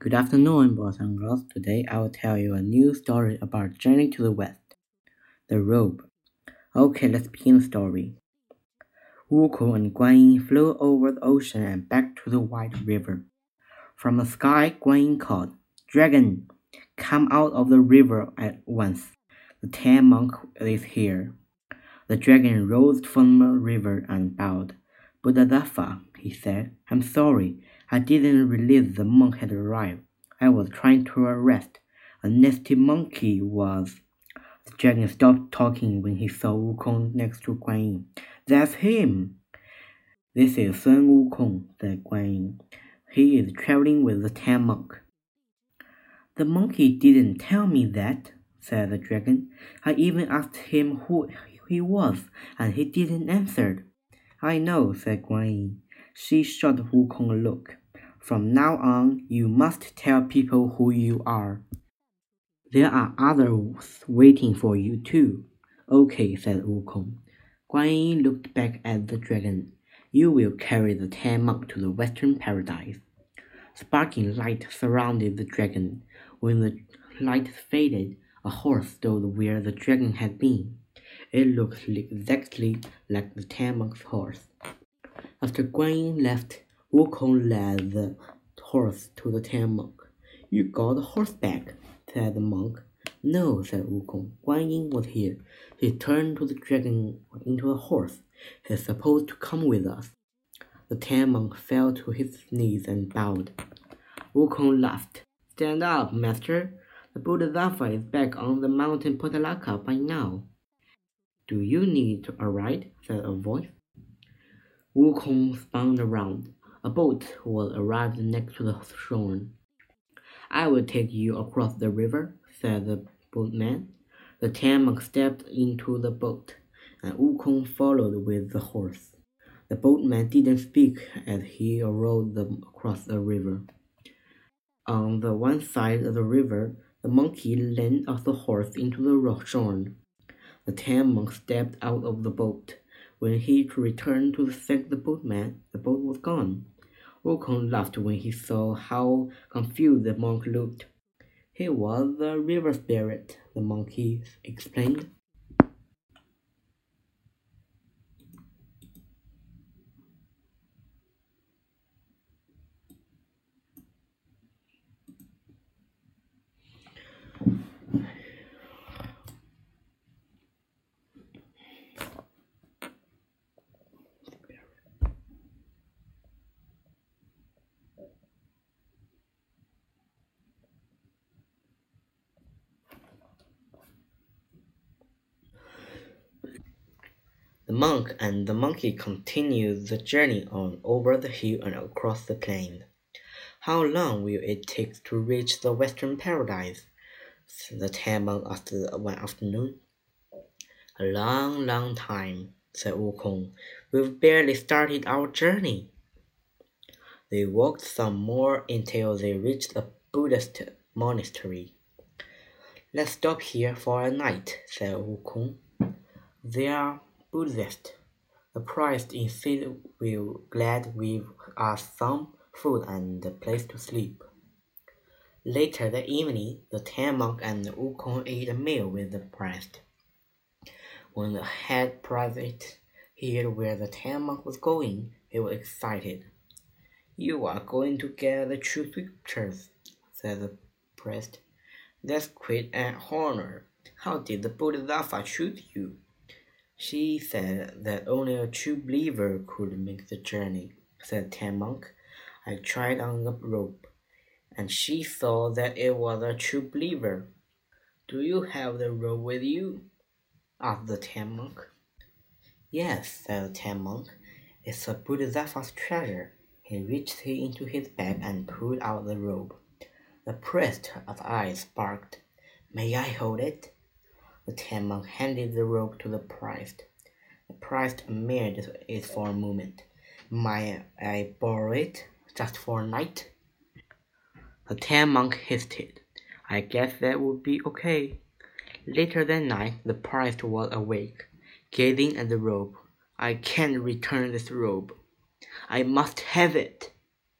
Good afternoon, boys and girls. Today I will tell you a new story about Journey to the West. The robe. Okay, let's begin the story. Wukong and Guan Yin flew over the ocean and back to the White River. From the sky, Guan Yin called, Dragon, come out of the river at once. The Tang monk is here. The dragon rose from the river and bowed. Bodhisattva, he said, I'm sorry. I didn't realize the monk had arrived. I was trying to arrest. A nasty monkey was. The dragon stopped talking when he saw Wukong next to Guan Yin. That's him. This is Sun Wukong, said Guan Yin. He is traveling with the Tang monk. The monkey didn't tell me that, said the dragon. I even asked him who he was, and he didn't answer. I know, said Guan Yin. She shot Wukong a look. From now on, you must tell people who you are. There are others waiting for you too. Okay, said Wukong. Guan Yin looked back at the dragon. You will carry the Tang monk to the western paradise. Sparkling light surrounded the dragon. When the light faded, a horse stood where the dragon had been. It looks exactly like the Tang monk's horse. After Guan Yin left, Wukong led the horse to the Tang monk. You got the horse back, said the monk. No, said Wukong. Guan Yin was here. He turned to the dragon into a horse. He's supposed to come with us. The Tang monk fell to his knees and bowed. Wukong laughed. Stand up, master. The Buddha Bodhisattva is back on the mountain Potalaka by now. Do you need a ride? said a voice. Wukong spun around. A boat was arrived next to the shore. I will take you across the river, said the boatman. The Tang monk stepped into the boat, and Wukong followed with the horse. The boatman didn't speak as he rowed them across the river. On the one side of the river, the monkey leaned the horse into the rock shore. The Tang monk stepped out of the boat. When he returned to thank the boatman, the boat was gone. Wukong laughed when he saw how confused the monk looked. He was the river spirit, the monkey explained. The monk and the monkey continued the journey on over the hill and across the plain. How long will it take to reach the western paradise? the Tang monk asked one afternoon. A long, long time, said Wukong. We've barely started our journey. They walked some more until they reached a Buddhist monastery. Let's stop here for a night, said Wukong. There Buddhist. The priest insisted will glad give us some food and a place to sleep. Later that evening, the Tang monk and Wukong ate a meal with the priest. When the head priest heard where the Tang monk was going, he was excited. You are going to get the true scriptures, said the priest. That's quite an honor. How did the Bodhisattva shoot you? She said that only a true believer could make the journey, said Tang monk. I tried on the rope, and she saw that it was a true believer. Do you have the rope with you? asked the Tang monk. Yes, said the Tang monk. It's a Bodhisattva's treasure. He reached into his bag and pulled out the rope. The priest's eyes sparkled. May I hold it? The monk handed the rope to the priest. The priest admired it for a moment. May I borrow it just for a night? The Tang monk hesitated. I guess that would be okay. Later that night, the priest was awake, gazing at the robe. I can't return this robe. I must have it.